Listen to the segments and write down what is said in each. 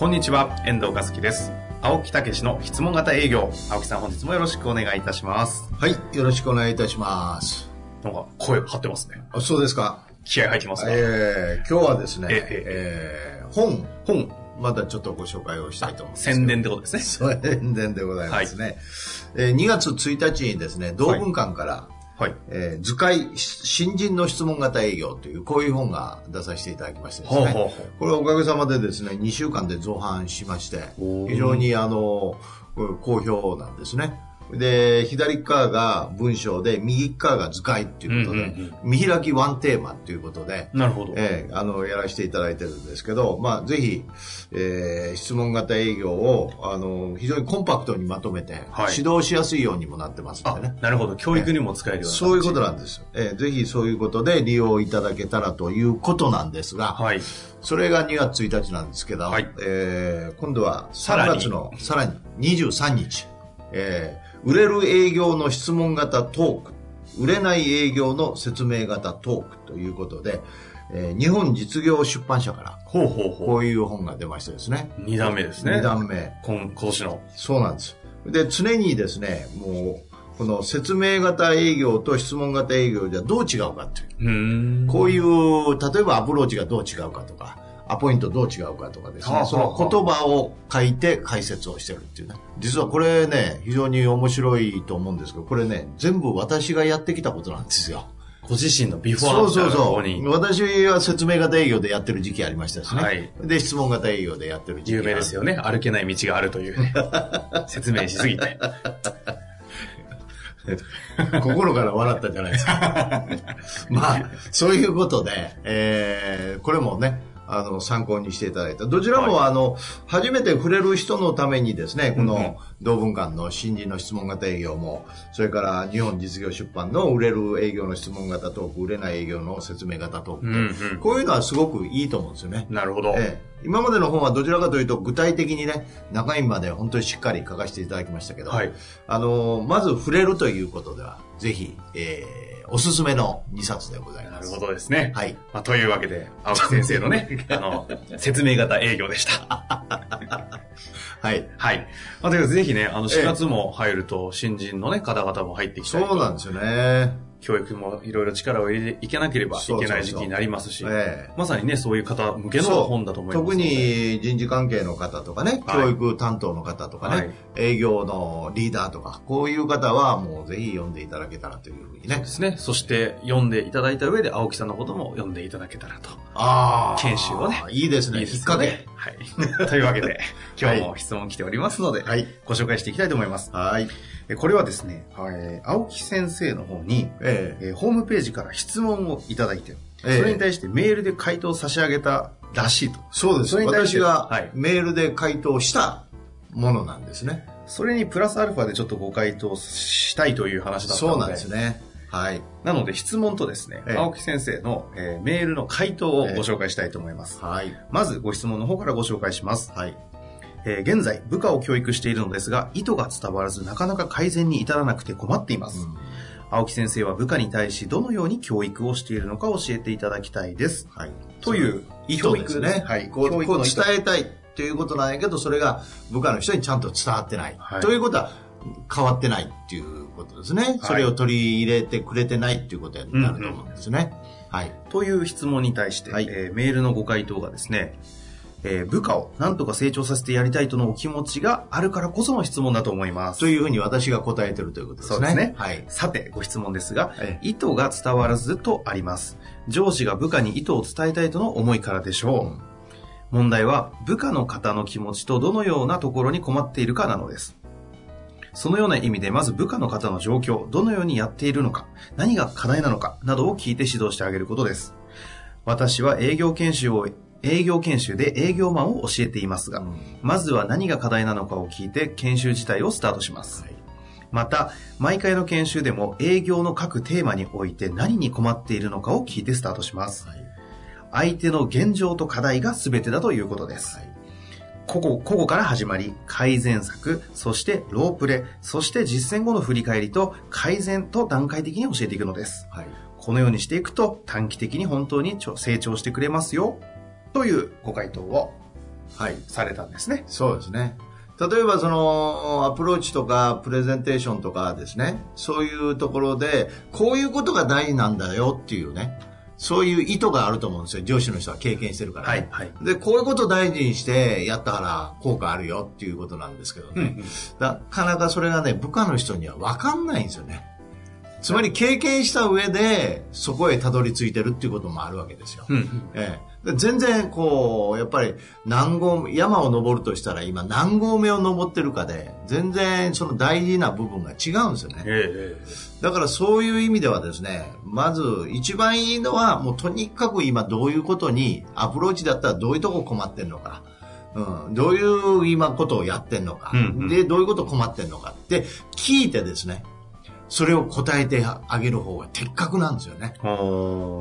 こんにちは、遠藤和樹です。青木武の質問型営業。青木さん本日もよろしくお願いいたします。はい、よろしくお願いいたします。なんか声張ってますね。あそうですか。気合入ってますね。えー、今日はですね、ええー本、本、またちょっとご紹介をしたいと思います。宣伝ってことですね。宣伝でございますね。えー2月1日にですね、同文館から、はい。えー図解新人の質問型営業という、こういう本が出させていただきましてですね。これおかげさまでですね、2週間で造反しまして非常にあの、好評なんですね。で、左側が文章で、右側が図解っていうことで、うんうん見開きワンテーマっていうことで、なるほど。ええあの、やらせていただいてるんですけど、まあ、ぜひ、えー質問型営業を、あの、非常にコンパクトにまとめて、はい指導しやすいようにもなってますんあでね。、なるほど。教育にも使えるような。そういうことなんです。えーぜひそういうことで利用いただけたらということなんですが、はい。それが2月1日なんですけど、はいえー今度は3さらに月のさらに23日、えー売れる営業の質問型トーク、売れない営業の説明型トークということで、えー日本実業出版社からほうほうほこういう本が出ましてですね。う。二段目ですね。2段目。今、今年の。そうなんです。で、常にですね、もう、この説明型営業と質問型営業じゃどう違うかっていう。う。こういう、例えばアプローチがどう違うかとか、アポイントどう違うかとかですね、その言葉を書いて解説をしてるっていうね。実はこれね、非常に面白いと思うんですけど、これね、全部私がやってきたことなんですよ。ご自身のビフォーそうそうこそう。私は説明型営業でやってる時期ありましたしね。はいで、質問型営業でやってる時期有名ですよね。歩けない道があるというね。説明しすぎて。心から笑ったじゃないですか。まあ、そういうことで、えーこれもね、あの、参考にしていただいた。どちらも、あの、初めて触れる人のためにですね、この、同文館の新人の質問型営業も、それから日本実業出版の売れる営業の質問型トーク、売れない営業の説明型トーク、うんうんこういうのはすごくいいと思うんですよね。なるほど。ええ今までの本はどちらかというと具体的にね、中身まで本当にしっかり書かせていただきましたけど、はいあの、まず触れるということでは、ぜひ、えー、おすすめの2冊でございます。なるほどですね。はい。まあ、というわけで、青木先生のね、あの、説明型営業でした。はい。はい。まあ、というぜひね、あの、ええ4月も入ると、新人のね、方々も入ってきたそうなんですよね。教育もいろいろ力を入れていけなければいけない時期になりますし、ええまさにね、そういう方向けのそう本だと思いますの特で。に人事関係の方とかね、はい教育担当の方とかね、はい営業のリーダーとか、こういう方はもうぜひ読んでいただけたらというふうにねで。すね。そして、読んでいただいた上で、青木さんのことも読んでいただけたらと。ああ。研修をね。いいですね。いいで引っ掛け。。はい。というわけで、今日も質問来ておりますので、はい。ご紹介していきたいと思います。はい。えこれはですね、えー青木先生の方に、えええーホームページから質問をいただいて、ええそれに対してメールで回答を差し上げたらしいと。そうです。それに対して私がはいメールで回答したものなんですね。それにプラスアルファでちょっとご回答したいという話だったので。そうなんですね。はい。なので質問とですね、ええ青木先生の、えーメールの回答をご紹介したいと思います。はい。まずご質問の方からご紹介します。はい。えー現在、部下を教育しているのですが、意図が伝わらずなかなか改善に至らなくて困っています。青木先生は部下に対しどのように教育をしているのか教えていただきたいです。はい。という意図ですね。はいこうこう伝えたいということなんやけど、それが部下の人にちゃんと伝わってない。はいということは、変わってないっていうことですね。それを取り入れてくれてないっていうことになると思うんですね。はい。という質問に対して、はいえーメールのご回答がですね、えー部下を何とか成長させてやりたいとのお気持ちがあるからこその質問だと思います。というふうに私が答えてるということですね。そうですねはい。さて、ご質問ですが、え意図が伝わらずとあります。上司が部下に意図を伝えたいとの思いからでしょう。問題は、部下の方の気持ちとどのようなところに困っているかなのです。そのような意味で、まず部下の方の状況、どのようにやっているのか、何が課題なのか、などを聞いて指導してあげることです。私は営業研修を営業研修で営業マンを教えていますが、まずは何が課題なのかを聞いて研修自体をスタートします。はいまた、毎回の研修でも営業の各テーマにおいて何に困っているのかを聞いてスタートします。はい相手の現状と課題が全てだということです。個々、個々から始まり、改善策、そしてロープレ、そして実践後の振り返りと改善と段階的に教えていくのです。はいこのようにしていくと短期的に本当に成長してくれますよ、というご回答をはいされたんですね。そうですね。例えばそのアプローチとかプレゼンテーションとかですね、そういうところで、こういうことが大事なんだよっていうね、そういう意図があると思うんですよ。上司の人は経験してるから、ね。はい。で、こういうことを大事にしてやったから効果あるよっていうことなんですけどね。なかなかそれがね、部下の人には分かんないんですよね。つまり経験した上でそこへたどり着いてるっていうこともあるわけですよ。うん。うんえ全然こう、やっぱり何合目、山を登るとしたら今何合目を登ってるかで、全然その大事な部分が違うんですよね。ええだからそういう意味ではですね、まず一番いいのはもうとにかく今どういうことに、アプローチだったらどういうとこ困ってんのか。うん、どういう今ことをやってんのか、うんうん。で、どういうこと困ってんのか。って聞いてですね、それを答えてあげる方が的確なんですよね。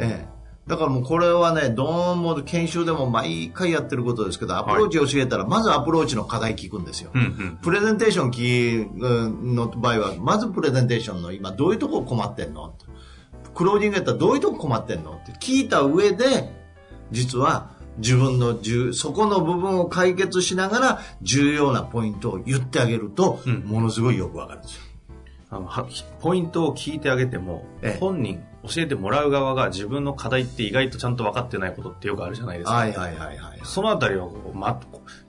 ええ。だからもうこれはね、どうも研修でも毎回やってることですけど、アプローチを教えたら、まずアプローチの課題聞くんですよ。うんうんプレゼンテーション聞うんの場合は、まずプレゼンテーションの今どういうとこ困ってんの？クロージングやったらどういうとこ困ってんの？って聞いた上で、実は自分の重そこの部分を解決しながら重要なポイントを言ってあげると、うんものすごいよくわかるんですよ。あのはポイントを聞いてあげても、ええ本人、教えてもらう側が自分の課題って意外とちゃんと分かってないことってよくあるじゃないですか。はいはいはいはい。そのあたりはこう、ま、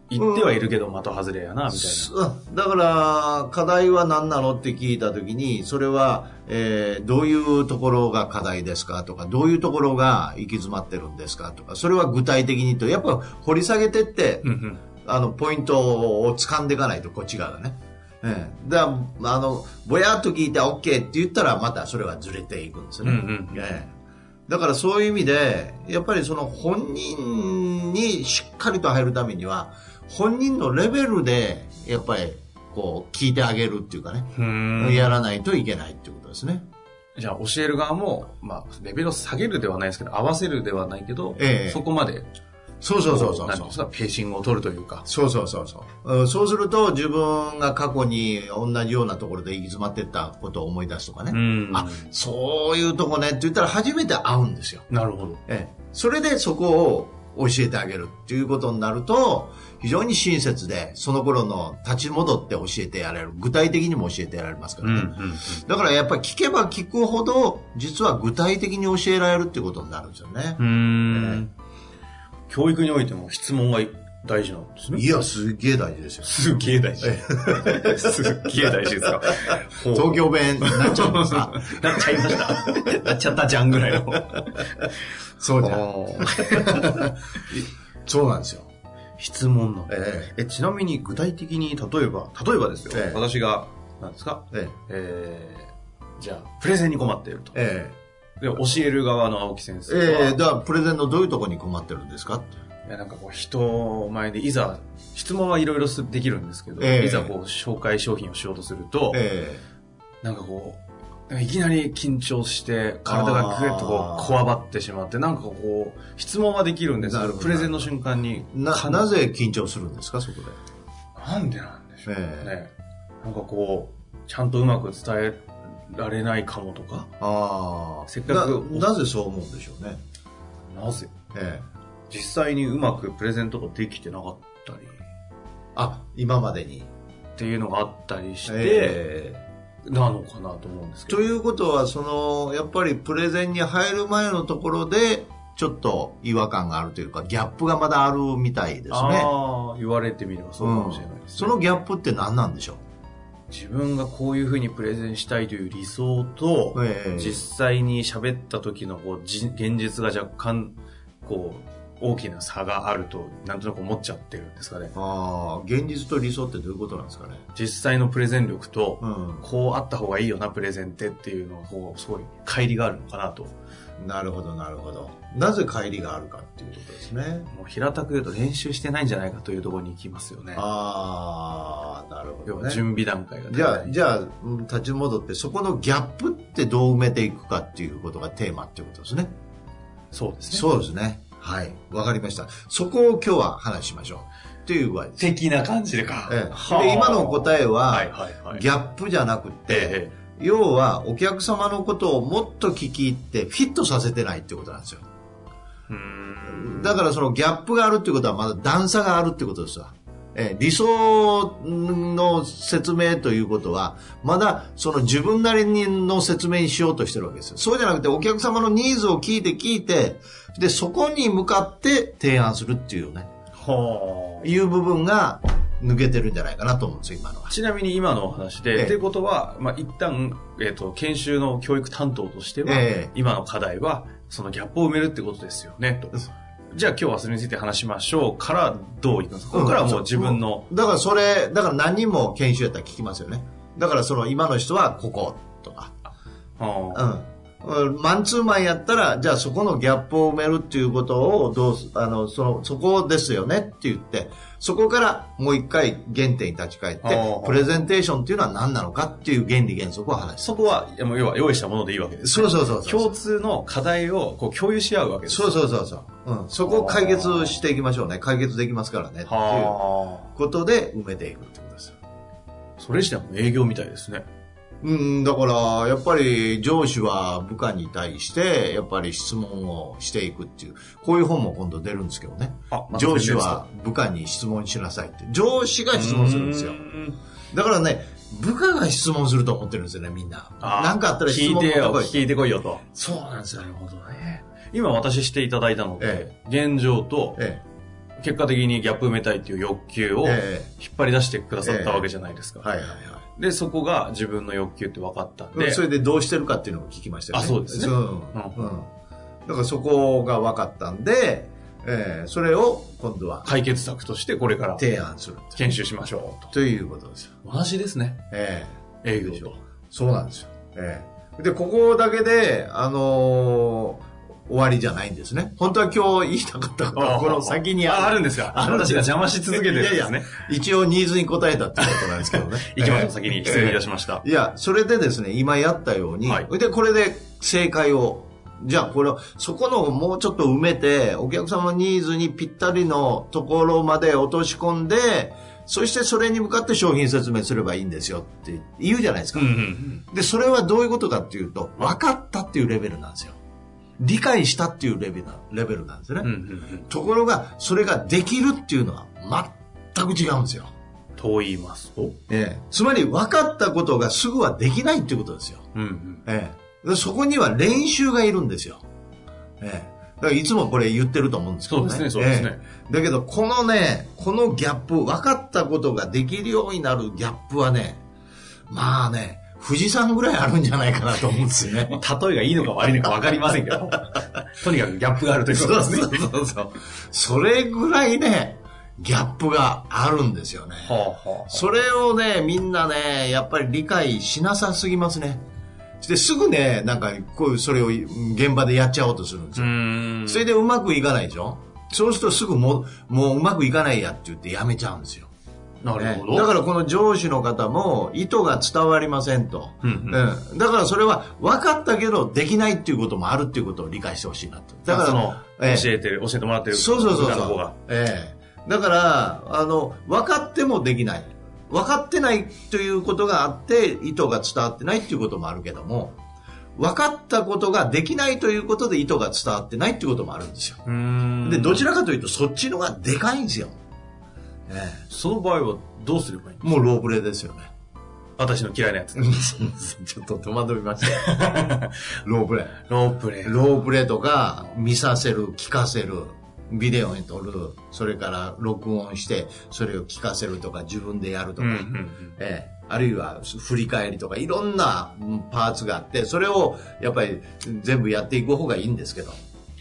言ってはいるけど的外れやな、みたいうんだから、課題は何なのって聞いたときに、それは、えーどういうところが課題ですかとか、どういうところが行き詰まってるんですかとか、それは具体的にと、やっぱ掘り下げてって、な。うんうんあの、ポイントを掴んでいかないと、こっち側がね。ええ。だあの、ぼやっと聞いて OK って言ったら、またそれはずれていくんですよね。うんうんええ。だからそういう意味で、やっぱりその本人にしっかりと入るためには、本人のレベルで、やっぱり、こう、聞いてあげるっていうかね、やらないといけないっていうことですね。じゃあ教える側も、まあ、レベルを下げるではないですけど、合わせるではないけど、ええ。そこまで、そうそうそうそうそうペーシングを取るというか。そうそうそうそう、うんそうすると自分が過去に同じようなところで行き詰まってったことを思い出すとかね。うんあ、そういうとこねって言ったら初めて会うんですよ。なるほど。ええ。それでそこを教えてあげるっていうことになると、非常に親切で、その頃の立ち戻って教えてやれる。具体的にも教えてやられますからね。うんうんだからやっぱり聞けば聞くほど、実は具体的に教えられるっていうことになるんですよね。うん。うーん。教育においても質問が大事なんですね。いや、すっげえ大事ですよ。すっげえ大事。すっげえ大事ですか。東京弁になっちゃうんですか なっちゃいました。なっちゃったじゃんぐらいの。そうじゃん。そうなんですよ。質問の。ええ、ちなみに具体的に、例えば、例えばですよ。ええ私が、なんですか？ええー、じゃあ、プレゼンに困っていると。ええで、教える側の青木先生は、えええだからプレゼンのどういうところに困ってるんですか？いやなんかこう人前でいざ質問はいろいろできるんですけど、ええ。いざこう紹介商品をしようとすると、えなんかこういきなり緊張して体がぐっとこあー。うこわばってしまってなんかこう質問はできるんです。けどど。プレゼンの瞬間にえな、かなぜ緊張するんですか、そこで？なんでなんでしょうね、え。なんかこうちゃんとうまく伝えられないかもとか。ああ。せっかくななぜそう思うんでしょうね。なぜ？ええ。実際にうまくプレゼントができてなかったり。あ、今までに。っていうのがあったりして、ええ。なのかなと思うんですけど。ということは、その、やっぱりプレゼンに入る前のところで、ちょっと違和感があるというか、ギャップがまだあるみたいですね。ああ、言われてみればそうかもしれないです、ね。そのギャップって何なんでしょ自分がこういうふうにプレゼンしたいという理想と、実際に喋った時のこうじ現実が若干、こう、大きな差があると、なんとなく思っちゃってるんですかね。ああ、現実と理想ってどういうことなんですかね。実際のプレゼン力と、うん。こうあった方がいいよな、プレゼンってっていうのが、こう、すごい、乖離があるのかなとなるほど、なるほど。なぜ帰りがあるかっていうことですね。もう平たく言うと練習してないんじゃないかというところに行きますよね。ああ、なるほど、ね。準備段階が。じゃあ、じゃあ、うん立ち戻って、そこのギャップってどう埋めていくかっていうことがテーマっていうことですね。そうですね。そうですね。はい。わかりました。そこを今日は話しましょう。っていう具合です。的な感じでか。ええはあで今の答えは、はいはいはい。ギャップじゃなくて、え要はお客様のことをもっと聞き入ってフィットさせてないってことなんですよ。だからそのギャップがあるってことはまだ段差があるってことですわ。えー理想の説明ということは、まだその自分なりの説明にしようとしてるわけですよ。そうじゃなくてお客様のニーズを聞いて聞いて、で、そこに向かって提案するっていうね、はいう部分が抜けてるんじゃないかなと思うんですよ、今のはあ。。ちなみに今のお話で、ええっていうことは、まあ、一旦、えっ、と、研修の教育担当としては、ええ今の課題は、そのギャップを埋めるってことですよね、と。じゃあ今日はそれについて話しましょうから、どういきますか？ここからはもう自分の、だからそれ、だから何人も研修やったら聞きますよね。だからその今の人はこことか。はあうん。マンツーマンやったら、じゃあそこのギャップを埋めるっていうことをどうす、あの、その、そこですよねって言って、そこからもう一回原点に立ち返ってプレゼンテーションっていうのは何なのかっていう原理原則を話す。そこは、要は用意したものでいいわけです、そうそうそうそう。共通の課題をこう共有し合うわけです。そうそうそうそう。うん。そこを解決していきましょうね。解決できますからね。っていうはあ。ことで埋めていくってことです。それ自体も営業みたいですね。うん、だから、やっぱり上司は部下に対して、やっぱり質問をしていくっていう、こういう本も今度出るんですけどね。あ上司は部下に質問しなさいって。上司が質問するんですよう。んだからね、部下が質問すると思ってるんですよね、みんな。あなんかあったら質問聞いてよ、こい聞いてこいよと。そうなんですよ。なるほどね。今私していただいたのでえ、現状と、え結果的にギャップ埋めたいっていう欲求を引っえ張り出してくださったわけじゃないですか。はいはいはで、そこが自分の欲求って分かったんい。で、それでどうしてるかっていうのを聞きましたよね。あそうですねうん。ううんん。だからそこが分かったんで、えーそれを今度は解決策としてこれから提案する研修しましょうと。ということですよ。同じですね。ええ営業と。そうなんですよ。ええで、ここだけで、あのー終わりじゃないんですね。本当は今日言いたかったことは、この先にあ、あるるんですか？あが邪魔し続けてるんですいやいね。一応ニーズに応えたってことなんですけどね。行きましょう、ええ先に。失礼いたしました。いや、それでですね、今やったように、はいで、これで正解を、じゃあこれを、そこのもうちょっと埋めて、お客様のニーズにぴったりのところまで落とし込んで、そしてそれに向かって商品説明すればいいんですよって言うじゃないですか。うんうんで、それはどういうことかっていうと、分かったっていうレベルなんですよ。理解したっていうレベルなレベルなんですね。うん。うんうんうん。ところが、それができるっていうのは全く違うんですよ。と言いますとええ、つまり分かったことがすぐはできないっていうことですよ。うんうん。ええ、でそこには練習がいるんですよ。ええ、だからいつもこれ言ってると思うんですけどね。そうですね、そうですね。ええだけど、このね、このギャップ、分かったことができるようになるギャップはね、まあね、富士山ぐらいあるんじゃないかなと思うんですよね。例えがいいのか悪いのか分かりませんけど、とにかくギャップがあるということですね。そうそうそう。それぐらいね、ギャップがあるんですよね。はあはあそれをね、みんなね、やっぱり理解しなさすぎますね。で、すぐね、なんか、こういう、それを現場でやっちゃおうとするんですうよ。それでうまくいかないでしょ？そうするとすぐもう、もううまくいかないやって言ってやめちゃうんですよ。なるほど。ねだからこの上司の方も意図が伝わりませんと。うんうんうんだからそれは分かったけどできないっていうこともあるっていうことを理解してほしいなと。だからその、ええ教えてる、教えてもらってる。そうそうそうそう。ええだから、あの、分かってもできない。分かってないということがあって、意図が伝わってないっていうこともあるけども、分かったことができないということで意図が伝わってないっていうこともあるんですよ。で、どちらかというとそっちのがでかいんですよ。えその場合はどうすればいいもうロープレイですよね。私の嫌いなやつ。ちょっと戸惑いました。ロープレイ。ロープレイ。ロープレイとか、見させる、聞かせる、ビデオに撮る、それから録音して、それを聞かせるとか、自分でやるとか、うんうんうん。ええ、あるいは振り返りとか、いろんなうんパーツがあって、それをやっぱり全部やっていく方がいいんですけど、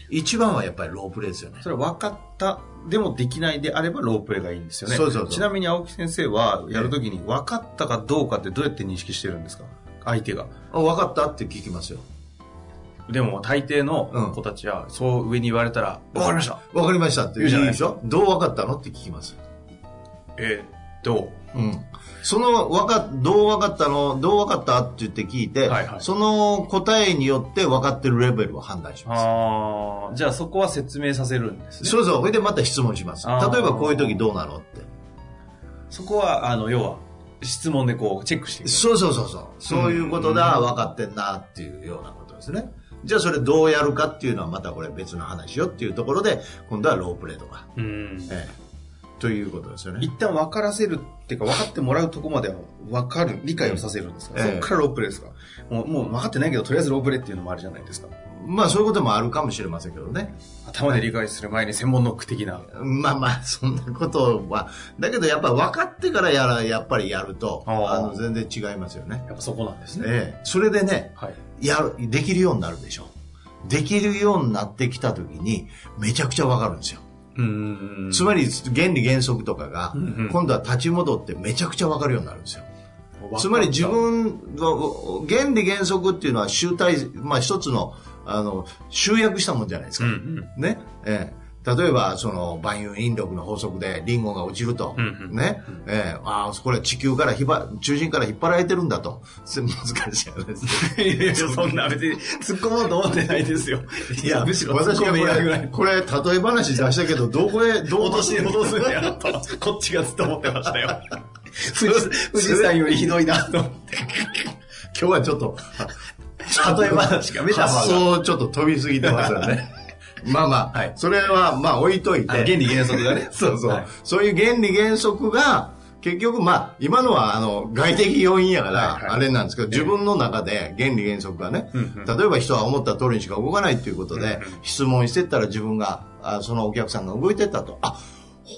一番はやっぱりロープレイですよね。それは分かった、でもできないであればロープレイがいいんですよね。そうそうそうちなみに青木先生はやるときに分かったかどうかってどうやって認識してるんですか？相手が。あ分かったって聞きますよ。でも大抵の子たちは、そう上に言われたら、わかりました。わかりましたって言うじゃないでしょどうわかったの？って聞きます。えーっと、うん。その、わか、どうわかったのどうわかったって言って聞いて、はいはいその答えによって分かってるレベルを判断します。ああ、じゃあそこは説明させるんですね。そうそう。それでまた質問します。例えばこういう時どうなのって。そこは、あの、要は、質問でこう、チェックしていく。そうそうそうそう。そういうことだ、分かってんなっていうようなことですね。じゃあそれどうやるかっていうのはまたこれ別の話よっていうところで、今度はロープレイとか、うん。ええ、ということですよね。一旦分からせるっていうか、分かってもらうとこまでは分かる、理解をさせるんですか、ええそこからロープレイですか？もう、もう分かってないけど、とりあえずロープレイっていうのもあるじゃないですか。まあそういうこともあるかもしれませんけどね。頭で理解する前に専門ノック的な。まあまあ、そんなことは。だけどやっぱ分かってからやら、やっぱりやると、あの、全然違いますよね。やっぱそこなんですね。ええ。それでね、はい。やる、できるようになるでしょ。できるようになってきた時に、めちゃくちゃ分かるんですよ。つまり、原理原則とかが今度は立ち戻ってめちゃくちゃ分かるようになるんですよ。つまり自分の原理原則っていうのは集大、まあ一つの、あの、集約したもんじゃないですか。うんうん。ね？ええ。例えば、その、万有引力の法則でリンゴが落ちると。うんうんね。ええ。ああ、これ地球から引っ張、中心から引っ張られてるんだと。す 難しい話です。いやいや、そんな別に突っ込もうと思ってないですよ。いや、むしろ私がこれ。これ、例え話出したけど、どこへ、どう落とし戻すんやと。こっちがずっと思ってましたよ。富士富士山よりひどいなと思って。今日はちょっと、例え話がメタファーが発想ちょっと飛びすぎてますよね。まあまあ、はい。それはまあ置いといて。あ原理原則がね。そうそう、はい。そういう原理原則が、結局まあ、今のはあの、外的要因やから、あれなんですけど、自分の中で原理原則がね、例えば人は思った通りにしか動かないっていうことで、質問してったら自分が、あそのお客さんが動いてったと、あ、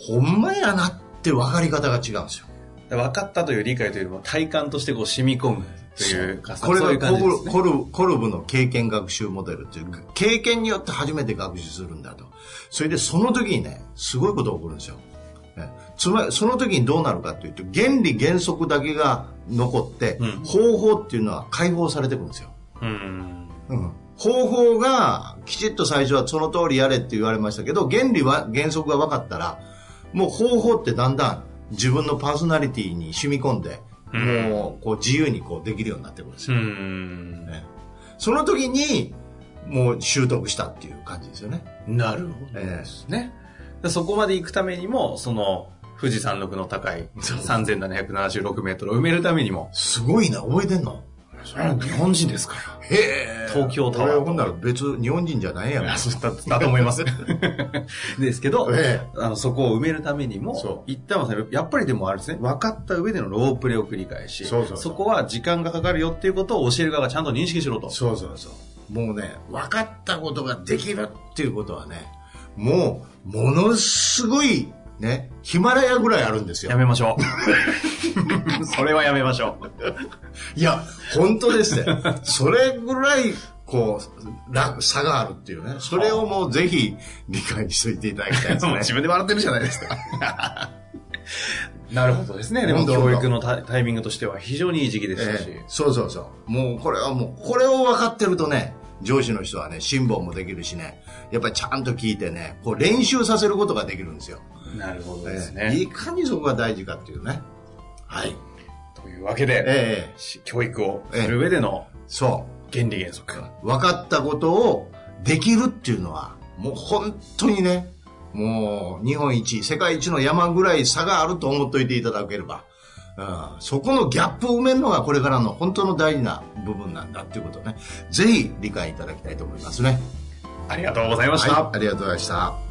ほんまやなって分かり方が違うんですよ。分かったという理解というよりも体感としてこう染み込むというかこれがコル。コルコルブの経験学習モデルっていう、経験によって初めて学習するんだと。それでその時にね、すごいことが起こるんですよ。ねつまり、その時にどうなるかというと、原理原則だけが残って、うん方法っていうのは解放されてくるんですよ。うん。うん方法がきちっと最初はその通りやれって言われましたけど、原理は、原則が分かったら、もう方法ってだんだん自分のパーソナリティに染み込んで、うんもうこう自由にこうできるようになってくるんですうよ。ん。ねその時に、もう習得したっていう感じですよね。なるほどですね。でそこまで行くためにも、その、富士山麓の高い3776メートルを埋めるためにも、すごいな、覚えてんのそれは日本人ですから。へえ。東京タワーほんなら別、日本人じゃないやん。だだと思います。ですけど、えあの、そこを埋めるためにそも、一旦はやっぱりでもあるんですね。分かった上でのロープレを繰り返し、そうそうそうこは時間がかかるよっていうことを教える側がちゃんと認識しろと。そうそうそう。もうね、分かったことができるっていうことはね、もう、ものすごい、ね、ヒマラヤぐらいあるんですよや。めましょう。それはやめましょう。いや、本当ですね。それぐらい、こう、楽差があるっていうね。それをもうぜひ理解しといていただきたいですね。自分で笑ってるじゃないですか。なるほどですね。でも教育のタタイミングとしては非常にいい時期でしたし。ええそうそうそう。もうこれはもう、これを分かってるとね、上司の人はね、辛抱もできるしね、やっぱりちゃんと聞いてね、こう練習させることができるんですよ。なるほどですええいね。かにそこが大事かっていうね。はい。というわけで、ええし教育をする上でのそ原理原則。う。分かったことをできるっていうのは、もう本当にね、もう日本一、世界一の山ぐらい差があると思っておいていただければ、うん、そこのギャップを埋めるのがこれからの本当の大事な部分なんだっていうことをね、ぜひ理解いただきたいと思いますね。ありがとうございました。はい、ありがとうございました。